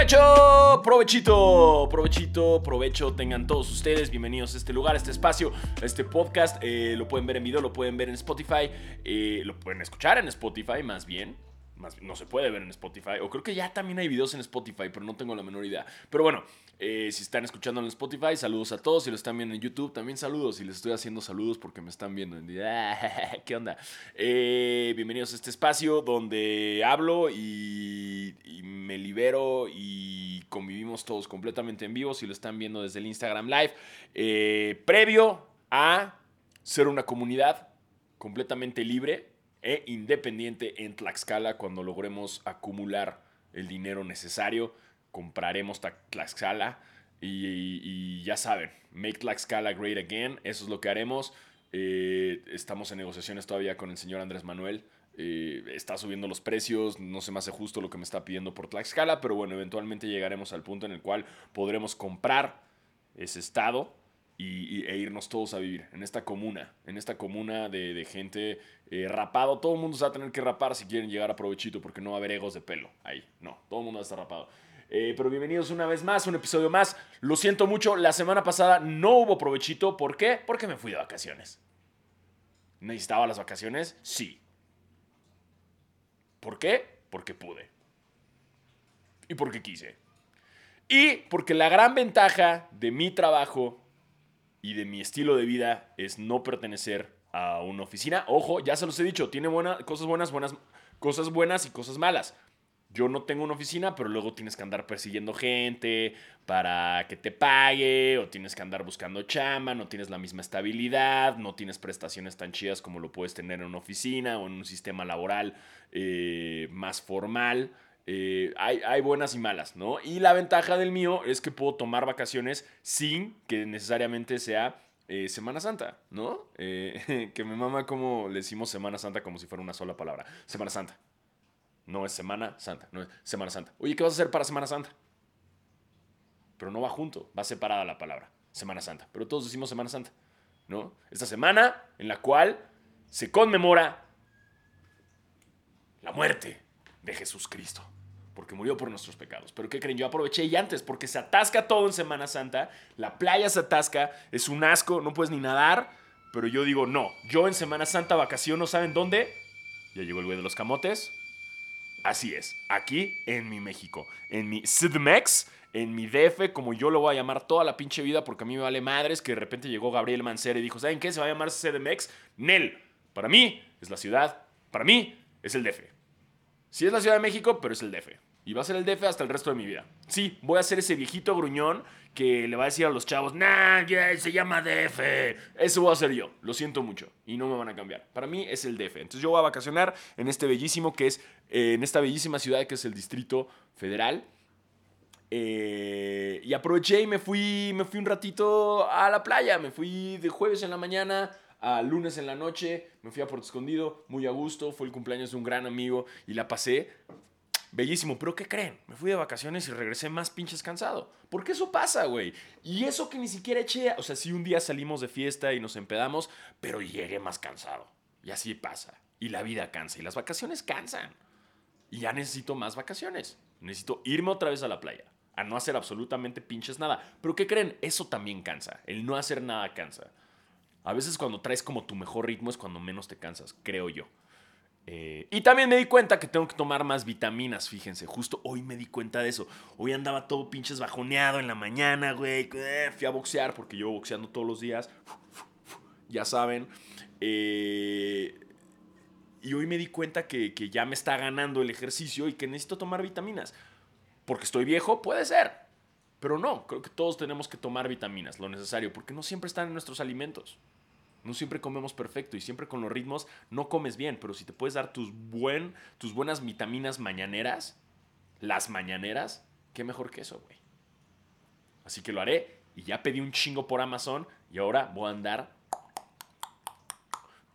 Provecho, provechito, provechito, provecho tengan todos ustedes. Bienvenidos a este lugar, a este espacio, a este podcast. Eh, lo pueden ver en video, lo pueden ver en Spotify, eh, lo pueden escuchar en Spotify más bien no se puede ver en Spotify. O creo que ya también hay videos en Spotify, pero no tengo la menor idea. Pero bueno, eh, si están escuchando en Spotify, saludos a todos. Si lo están viendo en YouTube, también saludos. Y les estoy haciendo saludos porque me están viendo. ¿Qué onda? Eh, bienvenidos a este espacio donde hablo y, me libero y convivimos todos completamente en vivo. Si lo están viendo desde el Instagram Live, eh, previo a ser una comunidad completamente libre e independiente en Tlaxcala cuando logremos acumular el dinero necesario. Compraremos Tlaxcala y, ya saben, make Tlaxcala great again. Eso es lo que haremos. Eh, estamos en negociaciones todavía con el señor Andrés Manuel. Eh, está subiendo los precios, no se me hace justo lo que me está pidiendo por Tlaxcala, pero bueno, eventualmente llegaremos al punto en el cual podremos comprar ese estado y, e irnos todos a vivir en esta comuna, en esta comuna de, gente eh, rapado. Todo el mundo se va a tener que rapar si quieren llegar a provechito porque no va a haber egos de pelo ahí. No, todo el mundo va a estar rapado. Eh, pero bienvenidos una vez más, un episodio más. Lo siento mucho, la semana pasada no hubo provechito. ¿Por qué? Porque me fui de vacaciones. ¿Necesitaba las vacaciones? Sí. ¿Por qué? Porque pude. Y porque quise. Y porque la gran ventaja de mi trabajo y de mi estilo de vida es no pertenecer a una oficina. Ojo, ya se los he dicho, tiene buenas cosas buenas, buenas, cosas buenas y cosas malas. Yo no tengo una oficina, pero luego tienes que andar persiguiendo gente para que te pague, o tienes que andar buscando chamba, no tienes la misma estabilidad, no tienes prestaciones tan chidas como lo puedes tener en una oficina o en un sistema laboral eh, más formal. Eh, hay, buenas y malas, ¿no? Y la ventaja del mío es que puedo tomar vacaciones sin que necesariamente sea eh, Semana Santa, ¿no? Eh, que me mama como le decimos Semana Santa como si fuera una sola palabra. Semana Santa. No es Semana Santa, no es Semana Santa. Oye, ¿qué vas a hacer para Semana Santa? Pero no va junto, va separada la palabra, Semana Santa. Pero todos decimos Semana Santa, ¿no? Esta semana en la cual se conmemora la muerte de Jesús Cristo. Porque murió por nuestros pecados. Pero ¿qué creen? Yo aproveché y antes, porque se atasca todo en Semana Santa. La playa se atasca, es un asco, no puedes ni nadar. Pero yo digo, no, yo en Semana Santa vacaciono, ¿saben dónde? Ya llegó el güey de los camotes. Así es, aquí en mi México, en mi CDMX, en mi DF, como yo lo voy a llamar toda la pinche vida, porque a mí me vale madres que de repente llegó Gabriel Mancera y dijo, ¿saben qué? Se va a llamar CDMX. Nel, para mí es la ciudad, para mí es el DF. Sí es la Ciudad de México, pero es el DF. Y va a ser el DF hasta el resto de mi vida. Sí, voy a ser ese viejito gruñón que le va a decir a los chavos, nah, ya se llama DF. Eso voy a ser yo. Lo siento mucho. Y no me van a cambiar. Para mí es el DF. Entonces yo voy a vacacionar en este bellísimo que es, eh, en esta bellísima ciudad que es el Distrito Federal. Eh, y aproveché y me fui, me fui un ratito a la playa. Me fui de jueves en la mañana a lunes en la noche, me fui a Puerto Escondido, muy a gusto, fue el cumpleaños de un gran amigo y la pasé bellísimo. Pero ¿qué creen? Me fui de vacaciones y regresé más pinches cansado. Porque eso pasa, güey. Y eso que ni siquiera eché, o sea, sí un día salimos de fiesta y nos empedamos, pero llegué más cansado. Y así pasa. Y la vida cansa. Y las vacaciones cansan. Y ya necesito más vacaciones. Necesito irme otra vez a la playa. A no hacer absolutamente pinches nada. Pero ¿qué creen? Eso también cansa. El no hacer nada cansa. A veces cuando traes como tu mejor ritmo es cuando menos te cansas, creo yo. Eh, y también me di cuenta que tengo que tomar más vitaminas, fíjense. Justo hoy me di cuenta de eso. Hoy andaba todo pinches bajoneado en la mañana, güey. Eh, fui a boxear porque yo boxeando todos los días. Ya saben. Eh, y hoy me di cuenta que, que ya me está ganando el ejercicio y que necesito tomar vitaminas. Porque estoy viejo, puede ser. Pero no, creo que todos tenemos que tomar vitaminas, lo necesario, porque no siempre están en nuestros alimentos. No siempre comemos perfecto y siempre con los ritmos no comes bien, pero si te puedes dar tus, buen, tus buenas vitaminas mañaneras, las mañaneras, qué mejor que eso, güey. Así que lo haré y ya pedí un chingo por Amazon y ahora voy a andar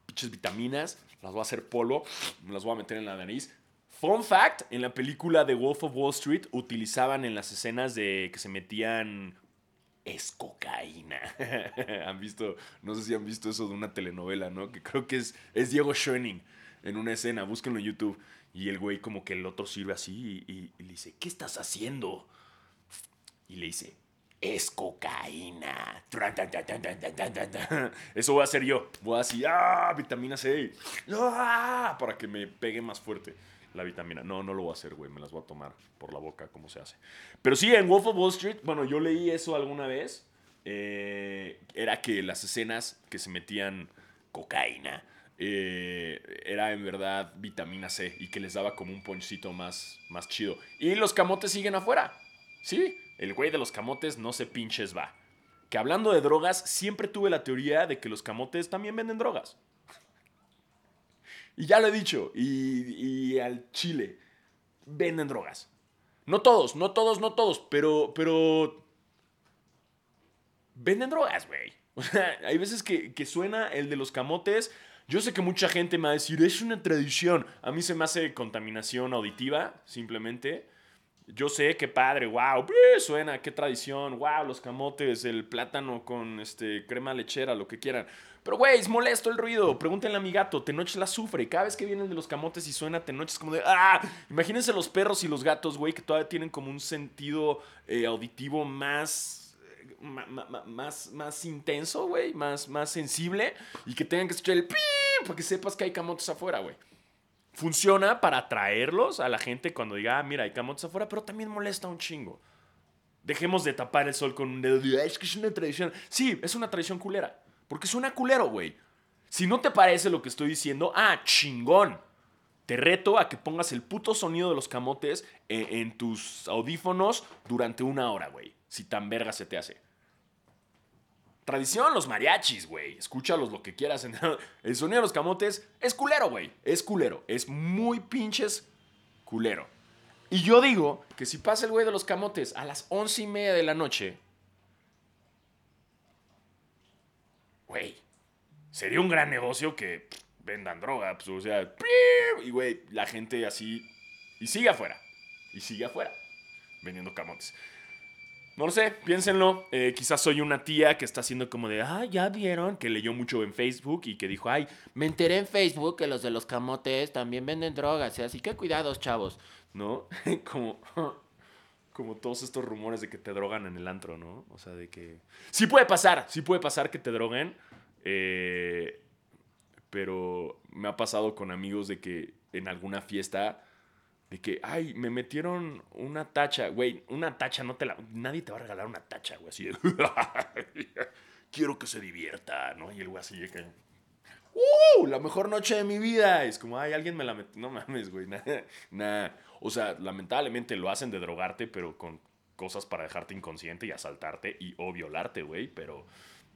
pinches vitaminas, las voy a hacer polvo, me las voy a meter en la nariz Fun fact, en la película The Wolf of Wall Street utilizaban en las escenas de que se metían es cocaína. han visto, no sé si han visto eso de una telenovela, ¿no? Que creo que es, es Diego Schoening en una escena, búsquenlo en YouTube. Y el güey como que el otro sirve así y, y le dice, ¿qué estás haciendo? Y le dice, es cocaína. Eso voy a hacer yo. Voy a decir, ah, vitamina C. Ah, para que me pegue más fuerte la vitamina. No, no lo voy a hacer, güey. Me las voy a tomar por la boca, como se hace. Pero sí, en Wolf of Wall Street, bueno, yo leí eso alguna vez. Eh, era que las escenas que se metían cocaína eh, era en verdad vitamina C y que les daba como un ponchito más, más chido. Y los camotes siguen afuera. Sí, el güey de los camotes no se pinches va. Que hablando de drogas, siempre tuve la teoría de que los camotes también venden drogas. Y ya lo he dicho, y, al chile, venden drogas. No todos, no todos, no todos, pero. Venden drogas, güey. O sea, hay veces que, suena el de los camotes. Yo sé que mucha gente me va a decir, es una tradición. A mí se me hace contaminación auditiva, simplemente. Yo sé que padre, wow, suena, qué tradición, wow, los camotes, el plátano con este, crema lechera, lo que quieran. Pero, güey, es molesto el ruido. Pregúntenle a mi gato, Tenoch la sufre. Cada vez que vienen de los camotes y suena Tenoch es como de, ¡ah! Imagínense los perros y los gatos, güey, que todavía tienen como un sentido eh, auditivo más, eh, más, más intenso, güey, más, más sensible y que tengan que escuchar el pi para que sepas que hay camotes afuera, güey funciona para atraerlos a la gente cuando diga, ah, mira, hay camotes afuera, pero también molesta un chingo. Dejemos de tapar el sol con un dedo. Es que es una tradición. Sí, es una tradición culera. Porque suena culero, güey. Si no te parece lo que estoy diciendo, ah, chingón. Te reto a que pongas el puto sonido de los camotes en, en tus audífonos durante una hora, güey. Si tan verga se te hace. Tradición, los mariachis, güey. Escúchalos lo que quieras. El sonido de los camotes es culero, güey. Es culero. Es muy pinches culero. Y yo digo que si pasa el güey de los camotes a las once y media de la noche, güey, sería un gran negocio que vendan droga. Pues, o sea, y güey, la gente así. Y sigue afuera. Y sigue afuera. Vendiendo camotes. No lo sé, piénsenlo. Eh, quizás soy una tía que está haciendo como de, ah, ya vieron, que leyó mucho en Facebook y que dijo, ay, me enteré en Facebook que los de los camotes también venden drogas, así que cuidados, chavos, ¿no? como, como todos estos rumores de que te drogan en el antro, ¿no? O sea, de que... Sí puede pasar, sí puede pasar que te droguen, eh, pero me ha pasado con amigos de que en alguna fiesta de que, ay, me metieron una tacha, güey, una tacha, no te la, nadie te va a regalar una tacha, güey, así quiero que se divierta, ¿no? Y el güey así de que, ¡uh! La mejor noche de mi vida. Es como, ay, alguien me la metió, no mames, güey, nada, O sea, lamentablemente lo hacen de drogarte, pero con cosas para dejarte inconsciente y asaltarte y o violarte, güey, pero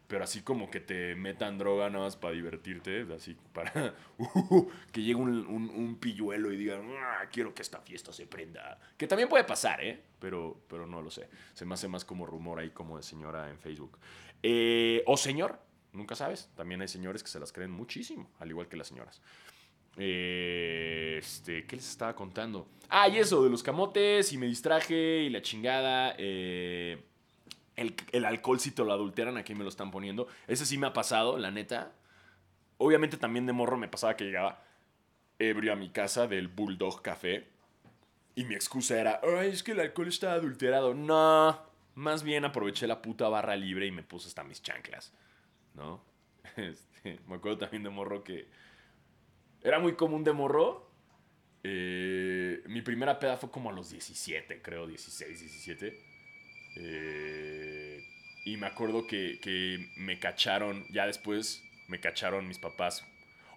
pero así como que te metan droga nada más para divertirte, así para uh, que llegue un, pilluelo y digan, ah, quiero que esta fiesta se prenda. Que también puede pasar, ¿eh? Pero, pero no lo sé. Se me hace más como rumor ahí como de señora en Facebook. Eh, o señor, nunca sabes. También hay señores que se las creen muchísimo, al igual que las señoras. Eh, este, ¿qué les estaba contando? Ah, y eso, de los camotes y me distraje y la chingada. Eh el, alcohol si te lo adulteran, aquí me lo están poniendo. Ese sí me ha pasado, la neta. Obviamente también de morro me pasaba que llegaba ebrio a mi casa del Bulldog Café. Y mi excusa era, ay, es que el alcohol está adulterado. No, más bien aproveché la puta barra libre y me puse hasta mis chanclas. ¿No? Este, me acuerdo también de morro que era muy común de morro. Eh, mi primera peda fue como a los 17, creo, 16, 17. Eh, y me acuerdo que, me cacharon, ya después me cacharon mis papás.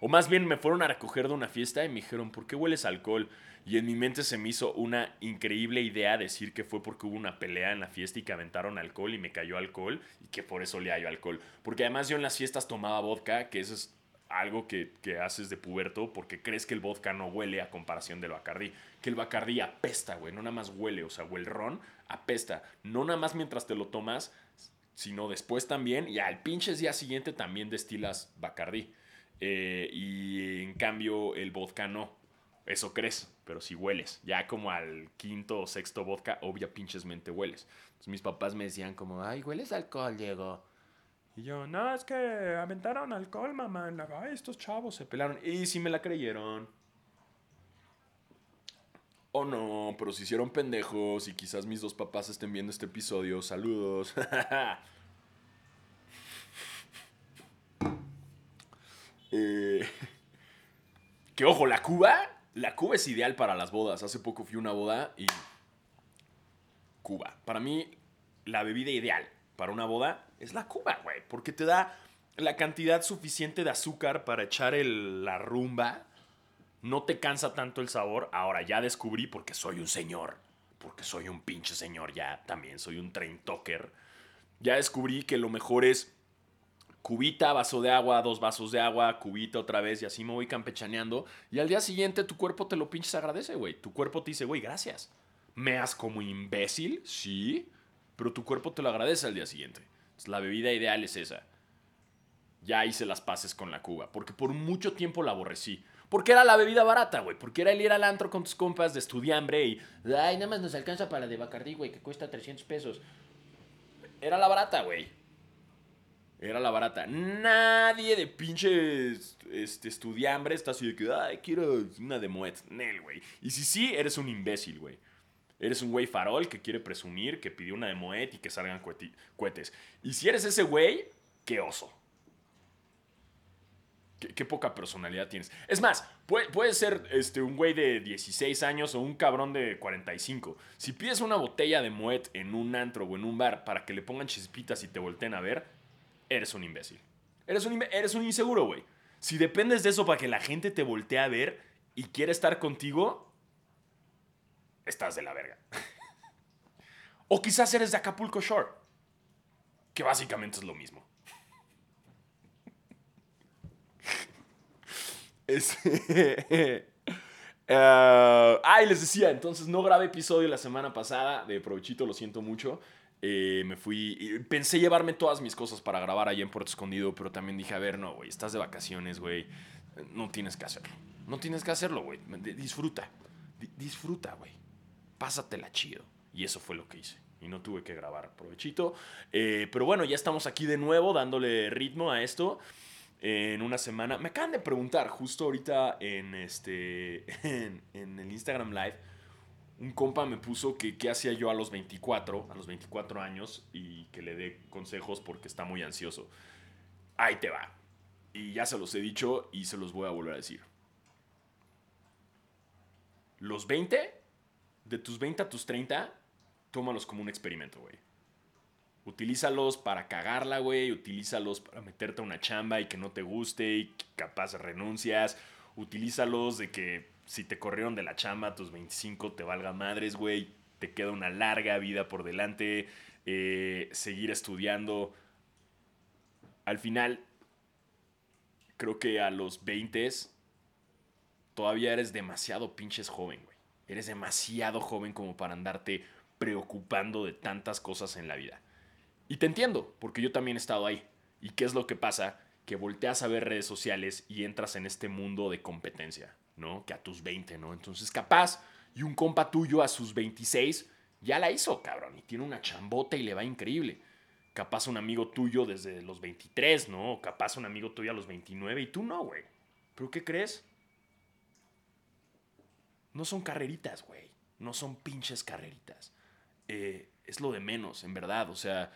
O más bien me fueron a recoger de una fiesta y me dijeron, ¿por qué hueles alcohol? Y en mi mente se me hizo una increíble idea decir que fue porque hubo una pelea en la fiesta y que aventaron alcohol y me cayó alcohol y que por eso le yo alcohol. Porque además yo en las fiestas tomaba vodka, que eso es algo que, que, haces de puberto porque crees que el vodka no huele a comparación del Bacardí. Que el Bacardí apesta, güey, no nada más huele, o sea, o el ron apesta. No nada más mientras te lo tomas, sino después también, y al pinche día siguiente también destilas Bacardí. Eh, y en cambio el vodka no. Eso crees, pero si hueles. Ya como al quinto o sexto vodka, obvia pinchesmente hueles. Entonces mis papás me decían como, ay, hueles alcohol, Diego. Y yo, no, es que aventaron alcohol, mamá. Ay, estos chavos se pelaron. Y sí me la creyeron. Oh no, pero se hicieron pendejos y quizás mis dos papás estén viendo este episodio. Saludos. eh, que ojo, la Cuba, la Cuba es ideal para las bodas. Hace poco fui a una boda y Cuba. Para mí, la bebida ideal para una boda es la Cuba, güey, porque te da la cantidad suficiente de azúcar para echar la rumba. No te cansa tanto el sabor. Ahora ya descubrí porque soy un señor. Porque soy un pinche señor ya. También soy un train talker. Ya descubrí que lo mejor es cubita, vaso de agua, dos vasos de agua, cubita otra vez y así me voy campechaneando. Y al día siguiente tu cuerpo te lo pinches agradece, güey. Tu cuerpo te dice, güey, gracias. Me has como imbécil, sí, pero tu cuerpo te lo agradece al día siguiente. La bebida ideal es esa ya hice las paces con la Cuba. Porque por mucho tiempo la aborrecí. Porque era la bebida barata, güey. Porque era el ir al antro con tus compas de estudiambre y. Ay, nada más nos alcanza para la de Bacardí, güey, que cuesta 300 pesos. Era la barata, güey. Era la barata. Nadie de pinches este, estudiambre está así de que, ay, quiero una de Moet. Nel, güey. Y si sí, eres un imbécil, güey. Eres un güey farol que quiere presumir que pidió una de Moet y que salgan cohetes. Y si eres ese güey, qué oso. Qué, poca personalidad tienes. Es más, puede, ser este, un güey de 16 años o un cabrón de 45. Si pides una botella de Moet en un antro o en un bar para que le pongan chispitas y te volteen a ver, eres un imbécil. Eres un, eres un inseguro, güey. Si dependes de eso para que la gente te voltee a ver y quiere estar contigo, estás de la verga. o quizás eres de Acapulco Shore, que básicamente es lo mismo. Uh, ay, les decía, entonces no grabé episodio la semana pasada de Provechito, lo siento mucho. Eh, me fui. Pensé llevarme todas mis cosas para grabar ahí en Puerto Escondido, pero también dije, a ver, no, güey, estás de vacaciones, güey. No tienes que hacerlo. No tienes que hacerlo, güey. Disfruta. disfruta, güey. Pásatela chido. Y eso fue lo que hice. Y no tuve que grabar provechito. Eh, pero bueno, ya estamos aquí de nuevo dándole ritmo a esto en una semana. Me acaban de preguntar justo ahorita en, este, en, el Instagram Live. Un compa me puso que qué hacía yo a los 24, a los 24 años, y que le dé consejos porque está muy ansioso. Ahí te va. Y ya se los he dicho y se los voy a volver a decir. Los 20, de tus 20 a tus 30, tómalos como un experimento, güey. Utilízalos para cagarla, güey. Utilízalos para meterte a una chamba y que no te guste y capaz renuncias. Utilízalos de que si te corrieron de la chamba a tus 25 te valga madres, güey. Te queda una larga vida por delante. Eh, seguir estudiando. Al final, creo que a los 20 todavía eres demasiado pinches joven, güey. Eres demasiado joven como para andarte preocupando de tantas cosas en la vida. Y te entiendo, porque yo también he estado ahí. ¿Y qué es lo que pasa? Que volteas a ver redes sociales y entras en este mundo de competencia, ¿no? Que a tus 20, ¿no? Entonces, capaz, y un compa tuyo a sus 26 ya la hizo, cabrón, y tiene una chambota y le va increíble. Capaz un amigo tuyo desde los 23, ¿no? capaz un amigo tuyo a los 29 y tú no, güey. ¿Pero qué crees? No son carreritas, güey. No son pinches carreritas. Eh, es lo de menos, en verdad. O sea,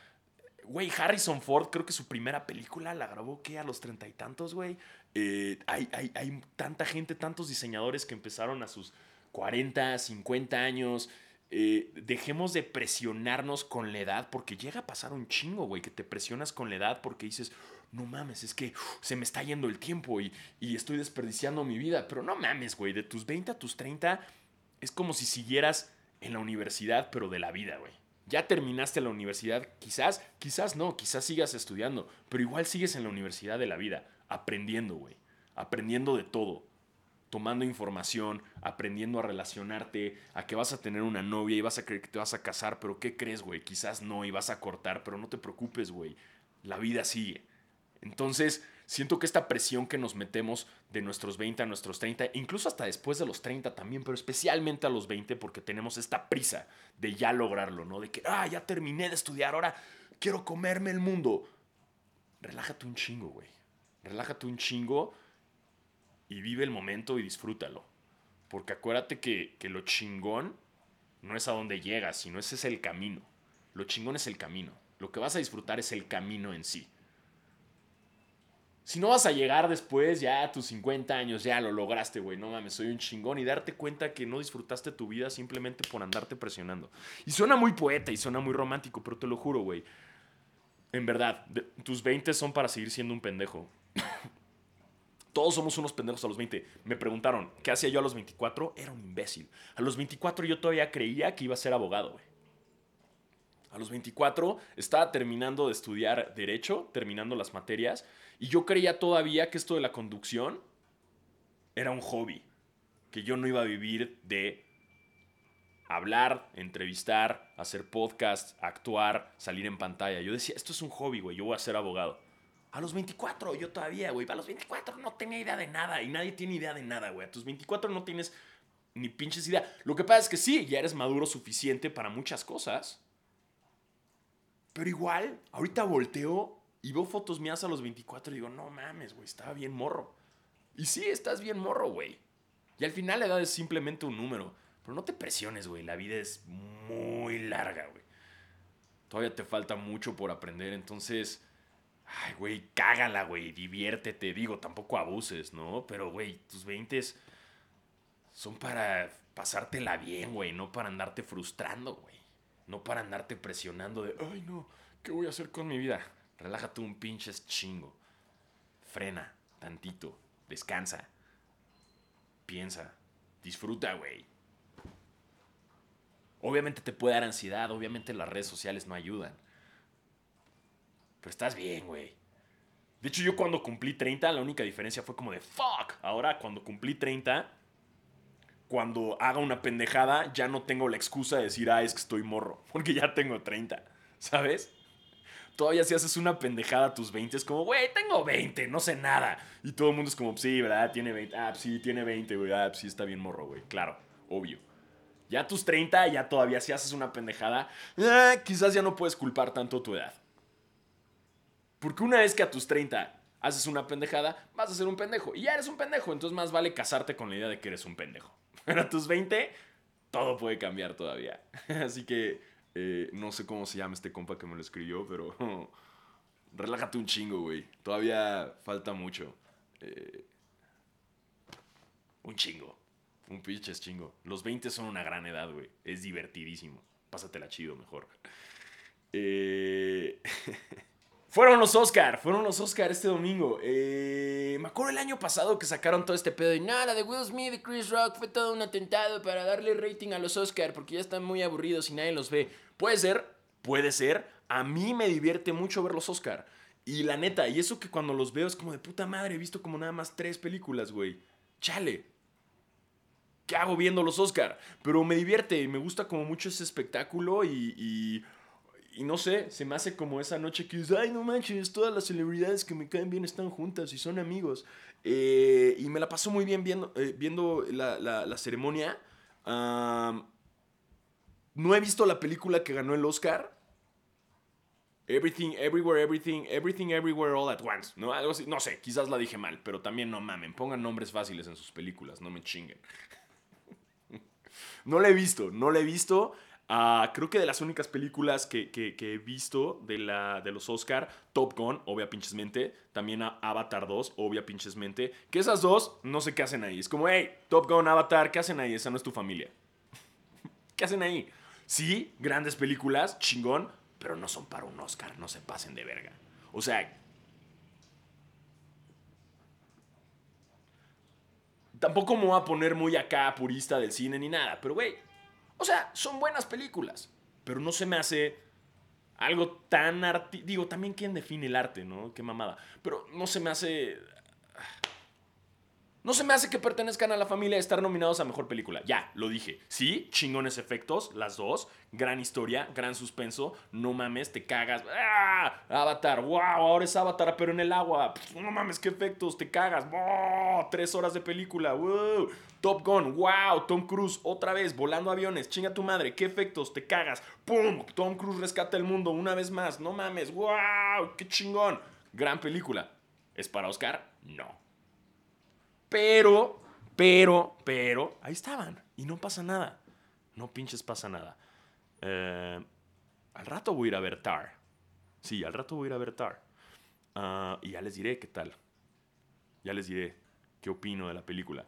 Güey, Harrison Ford, creo que su primera película la grabó, ¿qué? A los treinta y tantos, güey. Eh, hay, hay, tanta gente, tantos diseñadores que empezaron a sus 40, 50 años. Eh, dejemos de presionarnos con la edad, porque llega a pasar un chingo, güey, que te presionas con la edad porque dices, no mames, es que se me está yendo el tiempo y, y estoy desperdiciando mi vida. Pero no mames, güey, de tus 20 a tus 30 es como si siguieras en la universidad, pero de la vida, güey. Ya terminaste la universidad, quizás, quizás no, quizás sigas estudiando, pero igual sigues en la universidad de la vida, aprendiendo, güey, aprendiendo de todo, tomando información, aprendiendo a relacionarte, a que vas a tener una novia y vas a creer que te vas a casar, pero ¿qué crees, güey? Quizás no y vas a cortar, pero no te preocupes, güey, la vida sigue. Entonces, siento que esta presión que nos metemos de nuestros 20 a nuestros 30, incluso hasta después de los 30 también, pero especialmente a los 20 porque tenemos esta prisa de ya lograrlo, ¿no? De que, ah, ya terminé de estudiar, ahora quiero comerme el mundo. Relájate un chingo, güey. Relájate un chingo y vive el momento y disfrútalo. Porque acuérdate que, que lo chingón no es a dónde llegas, sino ese es el camino. Lo chingón es el camino. Lo que vas a disfrutar es el camino en sí. Si no vas a llegar después, ya a tus 50 años, ya lo lograste, güey, no mames, soy un chingón y darte cuenta que no disfrutaste tu vida simplemente por andarte presionando. Y suena muy poeta y suena muy romántico, pero te lo juro, güey. En verdad, tus 20 son para seguir siendo un pendejo. Todos somos unos pendejos a los 20. Me preguntaron, ¿qué hacía yo a los 24? Era un imbécil. A los 24 yo todavía creía que iba a ser abogado, güey. A los 24 estaba terminando de estudiar derecho, terminando las materias, y yo creía todavía que esto de la conducción era un hobby, que yo no iba a vivir de hablar, entrevistar, hacer podcast, actuar, salir en pantalla. Yo decía, esto es un hobby, güey, yo voy a ser abogado. A los 24, yo todavía, güey, a los 24 no tenía idea de nada y nadie tiene idea de nada, güey. A tus 24 no tienes ni pinches idea. Lo que pasa es que sí, ya eres maduro suficiente para muchas cosas. Pero igual, ahorita volteo y veo fotos mías a los 24 y digo, no mames, güey, estaba bien morro. Y sí, estás bien morro, güey. Y al final la edad es simplemente un número. Pero no te presiones, güey. La vida es muy larga, güey. Todavía te falta mucho por aprender. Entonces, ay, güey, cágala, güey. Diviértete. Digo, tampoco abuses, ¿no? Pero, güey, tus 20 son para pasártela bien, güey. No para andarte frustrando, güey. No para andarte presionando de, ay, no, ¿qué voy a hacer con mi vida? Relájate un pinches chingo. Frena tantito. Descansa. Piensa. Disfruta, güey. Obviamente te puede dar ansiedad, obviamente las redes sociales no ayudan. Pero estás bien, güey. De hecho, yo cuando cumplí 30, la única diferencia fue como de fuck. Ahora, cuando cumplí 30, cuando haga una pendejada, ya no tengo la excusa de decir, ah, es que estoy morro. Porque ya tengo 30, ¿sabes? Todavía si haces una pendejada a tus 20, es como, güey, tengo 20, no sé nada. Y todo el mundo es como, sí, ¿verdad? Tiene 20. Ah, sí, tiene 20, güey. Ah, sí, está bien morro, güey. Claro, obvio. Ya a tus 30, ya todavía si haces una pendejada, eh, quizás ya no puedes culpar tanto tu edad. Porque una vez que a tus 30 haces una pendejada, vas a ser un pendejo. Y ya eres un pendejo, entonces más vale casarte con la idea de que eres un pendejo. Pero a tus 20, todo puede cambiar todavía. Así que eh, no sé cómo se llama este compa que me lo escribió, pero relájate un chingo, güey. Todavía falta mucho. Eh, un chingo. Un pinches chingo. Los 20 son una gran edad, güey. Es divertidísimo. Pásatela chido mejor. Eh... Fueron los Oscar, fueron los Oscar este domingo. Me acuerdo el año pasado que sacaron todo este pedo de nada de Will Smith y Chris Rock fue todo un atentado para darle rating a los Oscar porque ya están muy aburridos y nadie los ve. Puede ser, puede ser. A mí me divierte mucho ver los Oscar. Y la neta, y eso que cuando los veo es como de puta madre, he visto como nada más tres películas, güey. Chale. ¿Qué hago viendo los Oscar? Pero me divierte y me gusta como mucho ese espectáculo y y no sé, se me hace como esa noche que dices, ay, no manches, todas las celebridades que me caen bien están juntas y son amigos. Eh, y me la paso muy bien viendo, eh, viendo la, la, ceremonia. No he visto la película que ganó el Oscar. Everything, Everywhere, Everything, Everything, Everywhere, All at Once. ¿no? Algo así. no sé, quizás la dije mal, pero también no mamen. Pongan nombres fáciles en sus películas, no me chinguen. no la he visto, no la he visto. Ah, creo que de las únicas películas que, he visto de, los Oscar, Top Gun, obvia pinchesmente, también Avatar 2, obvia pinchesmente, que esas dos no sé qué hacen ahí. Es como, hey, Top Gun, Avatar, ¿qué hacen ahí? Esa no es tu familia. ¿Qué hacen ahí? Sí, grandes películas, chingón, pero no son para un Oscar, no se pasen de verga. O sea... Tampoco me voy a poner muy acá purista del cine ni nada, pero güey, o sea, son buenas películas, pero no se me hace algo tan arti Digo, también quién define el arte, ¿no? Qué mamada. Pero no se me hace no se me hace que pertenezcan a la familia de estar nominados a mejor película. Ya, lo dije. Sí, chingones efectos, las dos. Gran historia, gran suspenso. No mames, te cagas. ¡Ah! Avatar, wow, ahora es Avatar, pero en el agua. no mames, qué efectos, te cagas. Tres horas de película. Wow. Top Gun, wow. Tom Cruise, otra vez, volando aviones. Chinga tu madre, qué efectos, te cagas. ¡Pum! Tom Cruise rescata el mundo una vez más. No mames, wow, qué chingón. Gran película. ¿Es para Oscar? No. Pero, Pero, pero, ahí estaban. Y no pasa nada. No pinches pasa nada. Eh, al rato voy a ir a ver Tar. Sí, al rato voy a ir a ver Tar. Ah, y ya les diré qué tal. Ya les diré qué opino de la película.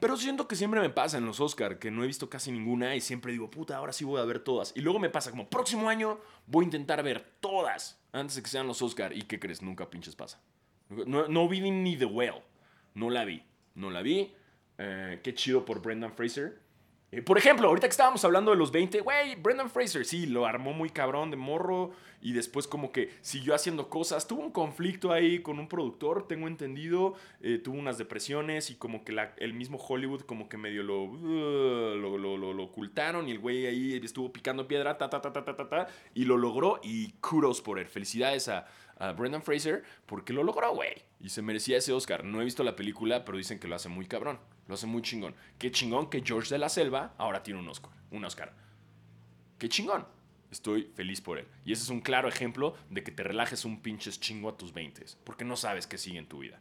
Pero siento que siempre me pasa en los Oscar que no he visto casi ninguna y siempre digo, puta, ahora sí voy a ver todas. Y luego me pasa como, próximo año voy a intentar ver todas antes de que sean los Oscar. ¿Y qué crees? Nunca pinches pasa. No, no vi ni The Whale. No la vi. No la vi. Eh, qué chido por Brendan Fraser. Eh, por ejemplo, ahorita que estábamos hablando de los 20, güey, Brendan Fraser, sí, lo armó muy cabrón de morro y después como que siguió haciendo cosas. Tuvo un conflicto ahí con un productor, tengo entendido, eh, tuvo unas depresiones y como que el mismo Hollywood como que medio lo, uh, lo, lo, lo, ocultaron y el güey ahí estuvo picando piedra, ta, ta, ta, ta, ta, ta, y lo logró y kudos por él. Felicidades a, a Brendan Fraser porque lo logró, güey. Y se merecía ese Oscar. No he visto la película, pero dicen que lo hace muy cabrón. Lo hace muy chingón. Qué chingón que George de la Selva ahora tiene un Oscar. Un Oscar. Qué chingón. Estoy feliz por él. Y ese es un claro ejemplo de que te relajes un pinches chingo a tus 20. Porque no sabes qué sigue en tu vida.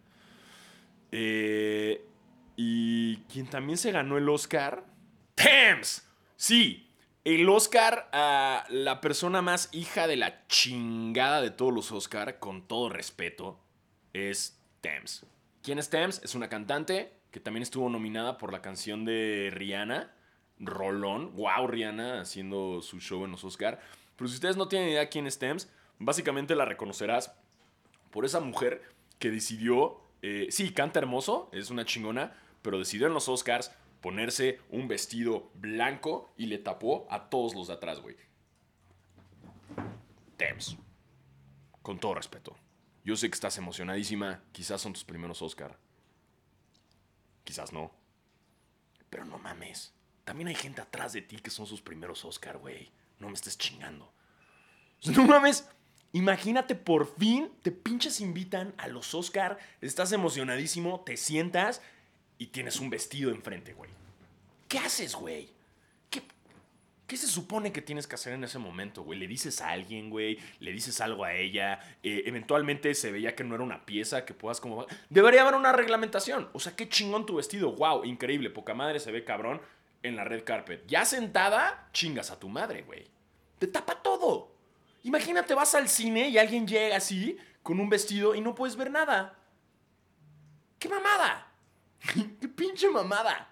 Eh, y quien también se ganó el Oscar. ¡Thames! Sí, el Oscar a la persona más hija de la chingada de todos los Oscar, con todo respeto, es Thames. ¿Quién es Thames? Es una cantante que también estuvo nominada por la canción de Rihanna, Rolón. Wow, Rihanna haciendo su show en los Oscar. Pero si ustedes no tienen idea quién es Thames, básicamente la reconocerás por esa mujer que decidió, eh, sí, canta hermoso, es una chingona, pero decidió en los Oscars ponerse un vestido blanco y le tapó a todos los de atrás, güey. Thames. Con todo respeto. Yo sé que estás emocionadísima. Quizás son tus primeros Oscar. Quizás no. Pero no mames. También hay gente atrás de ti que son sus primeros Oscar, güey. No me estés chingando. No mames. Imagínate por fin te pinches invitan a los Oscar. Estás emocionadísimo, te sientas y tienes un vestido enfrente, güey. ¿Qué haces, güey? ¿Qué, ¿Qué, se supone que tienes que hacer en ese momento, güey? ¿Le dices a alguien, güey? ¿Le dices algo a ella? Eh, eventualmente se veía que no era una pieza que puedas como... Debería haber una reglamentación. O sea, qué chingón tu vestido. Wow, increíble. Poca madre se ve cabrón en la red carpet. Ya sentada, chingas a tu madre, güey. Te tapa todo. Imagínate, vas al cine y alguien llega así, con un vestido y no puedes ver nada. ¡Qué mamada! ¡Qué pinche mamada!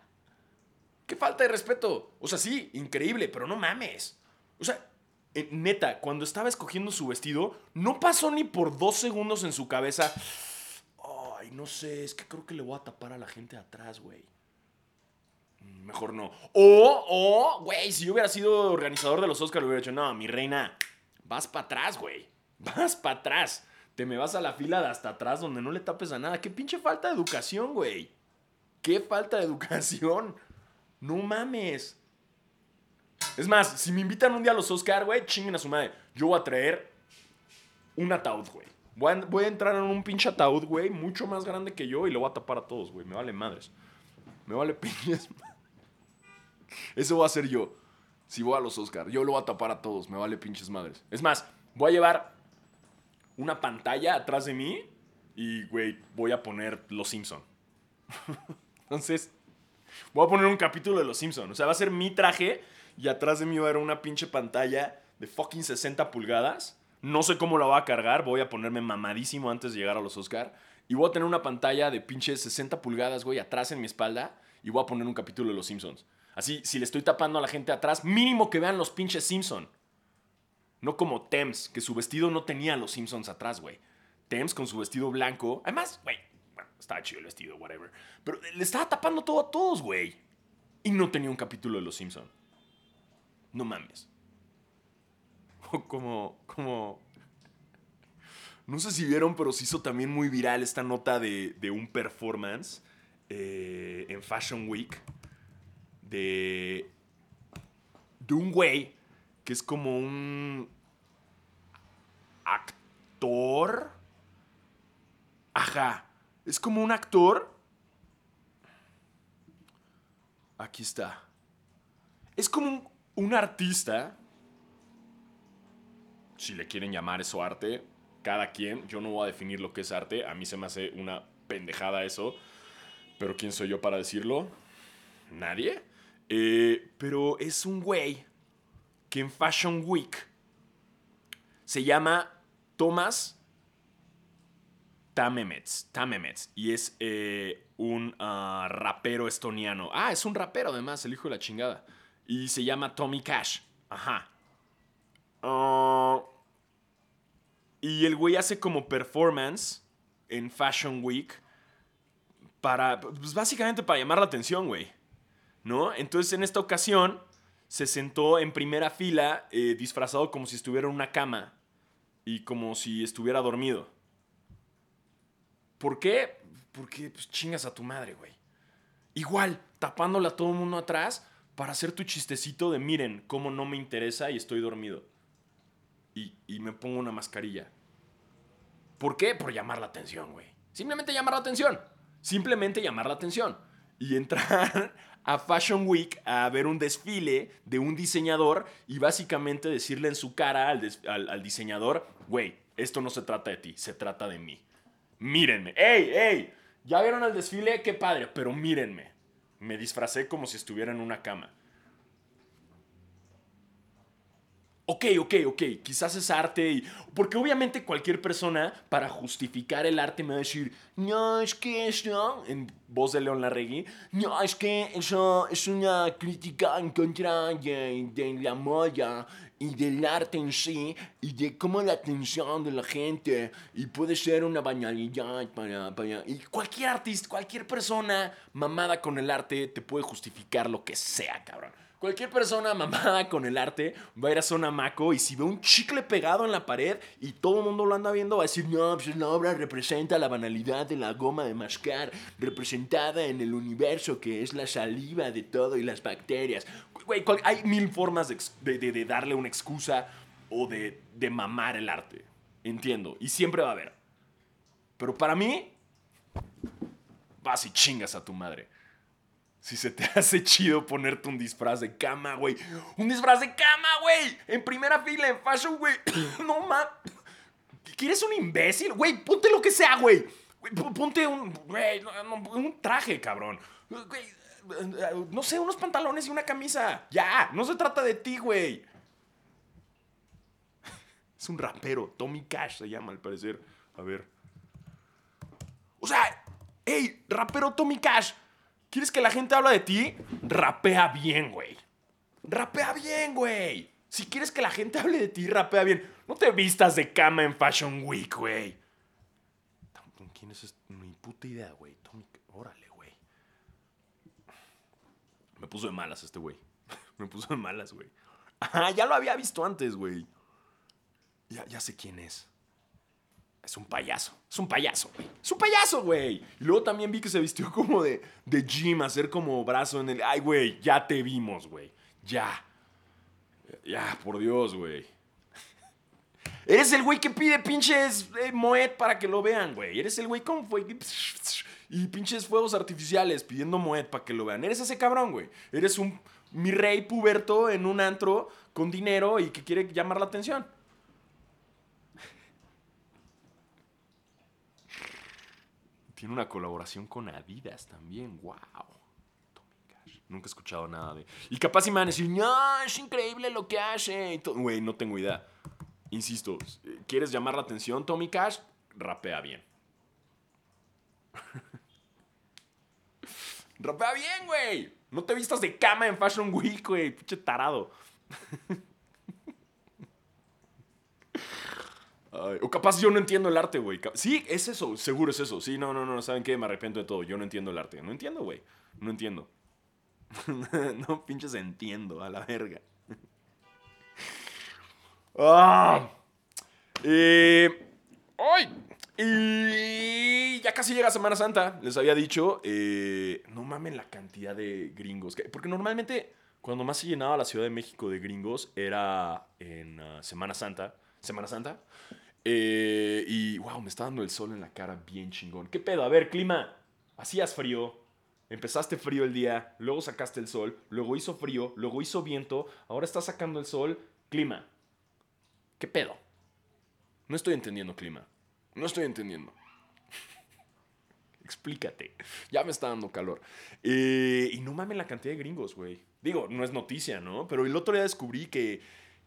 ¡Qué falta de respeto! O sea, sí, increíble, pero no mames. O sea, eh, neta, cuando estaba escogiendo su vestido, no pasó ni por dos segundos en su cabeza. Ay, no sé, es que creo que le voy a tapar a la gente atrás, güey. Mm, mejor no. O, o, güey, si yo hubiera sido organizador de los Oscars, le hubiera dicho, no, mi reina, vas para atrás, güey. Vas para atrás. Te me vas a la fila de hasta atrás donde no le tapes a nada. Qué pinche falta de educación, güey. Qué falta de educación. No mames. Es más, si me invitan un día a los Oscar, güey, chinguen a su madre. Yo voy a traer un ataúd, güey. Voy a, entrar en un pinche ataúd, güey, mucho más grande que yo y lo voy a tapar a todos, güey. Me vale madres. Me vale pinches. Eso voy a hacer yo. Si voy a los Oscar, yo lo voy a tapar a todos. Me vale pinches madres. Es más, voy a llevar una pantalla atrás de mí y, güey, voy a poner Los Simpson. Entonces, voy a poner un capítulo de Los Simpsons. O sea, va a ser mi traje y atrás de mí va a haber una pinche pantalla de fucking 60 pulgadas. No sé cómo la voy a cargar. Voy a ponerme mamadísimo antes de llegar a los Oscar. Y voy a tener una pantalla de pinche 60 pulgadas, güey, atrás en mi espalda. Y voy a poner un capítulo de Los Simpsons. Así, si le estoy tapando a la gente atrás, mínimo que vean los pinches Simpsons. No como Thames, que su vestido no tenía los Simpsons atrás, güey. Thames con su vestido blanco. Además, güey, estaba chido el vestido, whatever. Pero le estaba tapando todo a todos, güey. Y no tenía un capítulo de Los Simpson. No mames. O como, como... No sé si vieron, pero se hizo también muy viral esta nota de, un performance eh, en Fashion Week de, de un güey que es como un actor. Ajá. Es como un actor. Aquí está. Es como un, artista. Si le quieren llamar eso arte, cada quien. Yo no voy a definir lo que es arte. A mí se me hace una pendejada eso. Pero ¿quién soy yo para decirlo? Nadie. Eh, pero es un güey que en Fashion Week se llama Thomas Tamemets. Tamemets. Y es eh, un ah, rapero estoniano. Ah, es un rapero además, el hijo de la chingada. Y se llama Tommy Cash. Ajá. Ah, y el güey hace como performance en Fashion Week para, pues básicamente para llamar la atención, güey. ¿No? Entonces en esta ocasión se sentó en primera fila eh, disfrazado como si estuviera en una cama y como si estuviera dormido. ¿Por qué? Porque pues, chingas a tu madre, güey. Igual, tapándole a todo el mundo atrás para hacer tu chistecito de miren cómo no me interesa y estoy dormido. Y, y me pongo una mascarilla. ¿Por qué? Por llamar la atención, güey. Simplemente llamar la atención. Simplemente llamar la atención. Y entrar a Fashion Week a ver un desfile de un diseñador y básicamente decirle en su cara al, diseñador, güey, esto no se trata de ti, se trata de mí. Mírenme. ¡Ey, ey! ¿Ya vieron el desfile? Qué padre, pero mírenme. Me disfracé como si estuviera en una cama. Ok, ok, ok, quizás es arte y... Porque obviamente cualquier persona para justificar el arte me va a decir, no, es que eso, en voz de León Larregui, no, es que eso es una crítica en contra de, la moda y del arte en sí y de cómo la atención de la gente y puede ser una banalidad para, para... Y cualquier artista, cualquier persona mamada con el arte te puede justificar lo que sea, cabrón. Cualquier persona mamada con el arte va a ir a zona maco y si ve un chicle pegado en la pared y todo el mundo lo anda viendo, va a decir, no, pues la obra representa la banalidad de la goma de mascar, representada en el universo que es la saliva de todo y las bacterias. Güey, hay mil formas de, darle una excusa o de, de mamar el arte. Entiendo. Y siempre va a haber. Pero para mí, vas y chingas a tu madre. Si se te hace chido ponerte un disfraz de cama, güey. Un disfraz de cama, güey. En primera fila, en fashion, güey. No mames. ¿Quieres un imbécil? Güey, ponte lo que sea, güey. Ponte un, güey, un traje, cabrón. no sé, unos pantalones y una camisa. Ya, no se trata de ti, güey. Es un rapero. Tommy Cash se llama, al parecer. A ver. O sea, hey, rapero Tommy Cash. ¿Quieres que la gente hable de ti? Rapea bien, güey. Rapea bien, güey. Si quieres que la gente hable de ti, rapea bien. No te vistas de cama en Fashion Week, güey. ¿Quién es este? Ni puta idea, güey. Órale, güey. Me puso de malas este güey. Me puso de malas, güey. Ah, ya lo había visto antes, güey. Ya, ya sé quién es. Es un payaso. Es un payaso. Es un payaso, güey. Y luego también vi que se vistió como de, de gym, hacer como brazo en el. Ay, güey, ya te vimos, güey. Ya. Ya, por Dios, güey. Eres el güey que pide pinches eh, Moet para que lo vean, güey. Eres el güey con y pinches fuegos artificiales pidiendo Moet para que lo vean. Eres ese cabrón, güey. Eres un mi rey puberto en un antro con dinero y que quiere llamar la atención. Tiene una colaboración con Adidas también. ¡Wow! Nunca he escuchado nada de. Y capaz si me van a decir, no, es increíble lo que hace. Güey, no tengo idea. Insisto, ¿quieres llamar la atención, Tommy Cash? Rapea bien. Rapea bien, güey. No te vistas de cama en Fashion Week, güey. Pinche tarado. o capaz yo no entiendo el arte, güey. Sí, es eso, seguro es eso. Sí, no, no, no, ¿saben qué? Me arrepiento de todo. Yo no entiendo el arte. No entiendo, güey. No entiendo. no pinches entiendo, a la verga. ¡Ah! Eh, ¡Ay! Y ya casi llega Semana Santa. Les había dicho, eh, no mamen la cantidad de gringos. porque normalmente, cuando más se llenaba la Ciudad de México de gringos, era en ah, Semana Santa. Semana Santa. Eh, y wow, me está dando el sol en la cara bien chingón. ¿Qué pedo? A ver, clima. Hacías frío. Empezaste frío el día, luego sacaste el sol, luego hizo frío, luego hizo viento, ahora está sacando el sol. Clima. ¿Qué pedo? No estoy entendiendo, clima. No estoy entendiendo. Explícate. Ya me está dando calor. Eh, y no mames la cantidad de gringos, güey. Digo, no es noticia, ¿no? Pero el otro día descubrí que,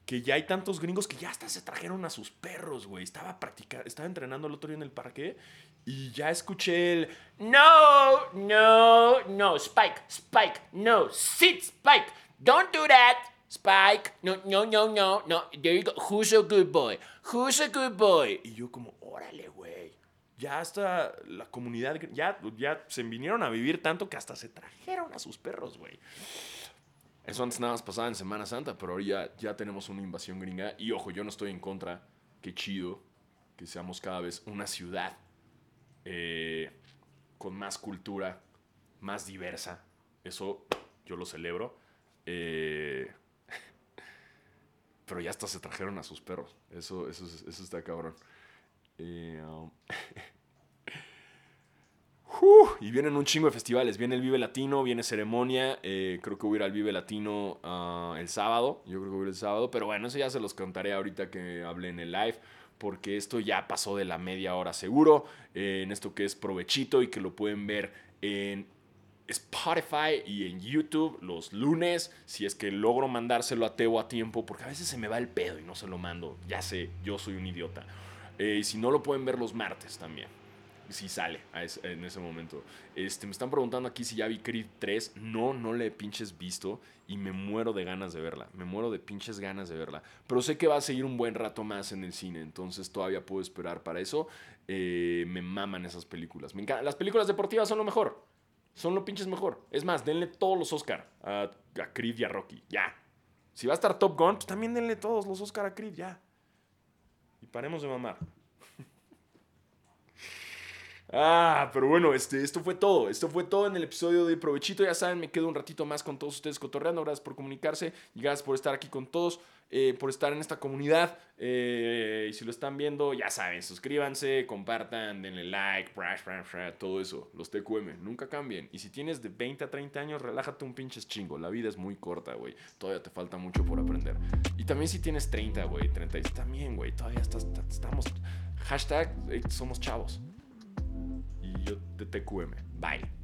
que ya hay tantos gringos que ya hasta se trajeron a sus perros, güey. Estaba practicando, estaba entrenando el otro día en el parque y ya escuché el No, no, no, Spike, Spike, no, sit, Spike, don't do that. Spike, no, no, no, no, no, there you go. Who's a good boy? Who's a good boy? Y yo como, órale, güey. Ya hasta la comunidad, ya, ya se vinieron a vivir tanto que hasta se trajeron a sus perros, güey. Eso antes nada más pasaba en Semana Santa, pero ahora ya, ya tenemos una invasión gringa. Y ojo, yo no estoy en contra. Qué chido que seamos cada vez una ciudad eh, con más cultura, más diversa. Eso yo lo celebro. Eh, pero ya hasta se trajeron a sus perros. Eso, eso, eso está cabrón. Eh, um, y vienen un chingo de festivales. Viene el Vive Latino, viene Ceremonia. Eh, creo que voy a ir al Vive Latino ah, el sábado. Yo creo que voy a ir el sábado. Pero bueno, eso ya se los contaré ahorita que hablé en el live. Porque esto ya pasó de la media hora seguro. Eh, en esto que es provechito y que lo pueden ver en Spotify y en YouTube los lunes, si es que logro mandárselo a Teo a tiempo, porque a veces se me va el pedo y no se lo mando. Ya sé, yo soy un idiota. Eh, y si no lo pueden ver los martes también. Si sale en ese momento. Este, me están preguntando aquí si ya vi Creed 3. No, no le he pinches visto. Y me muero de ganas de verla. Me muero de pinches ganas de verla. Pero sé que va a seguir un buen rato más en el cine. Entonces todavía puedo esperar para eso. Eh, me maman esas películas. Me Las películas deportivas son lo mejor. Son lo pinches mejor. Es más, denle todos los Oscar a, a Creed y a Rocky. Ya. Si va a estar Top Gun, pues también denle todos los Oscar a Creed. Ya. Y paremos de mamar. Ah, pero bueno, este, esto fue todo. Esto fue todo en el episodio de Provechito. Ya saben, me quedo un ratito más con todos ustedes cotorreando. Gracias por comunicarse y gracias por estar aquí con todos, eh, por estar en esta comunidad. Eh, y si lo están viendo, ya saben, suscríbanse, compartan, denle like, todo eso. Los TQM, nunca cambien. Y si tienes de 20 a 30 años, relájate un pinches chingo. La vida es muy corta, güey. Todavía te falta mucho por aprender. Y también si tienes 30, güey, 30, también, güey. Todavía estamos. Hashtag, eh, somos chavos. Yo de TQM. Bye.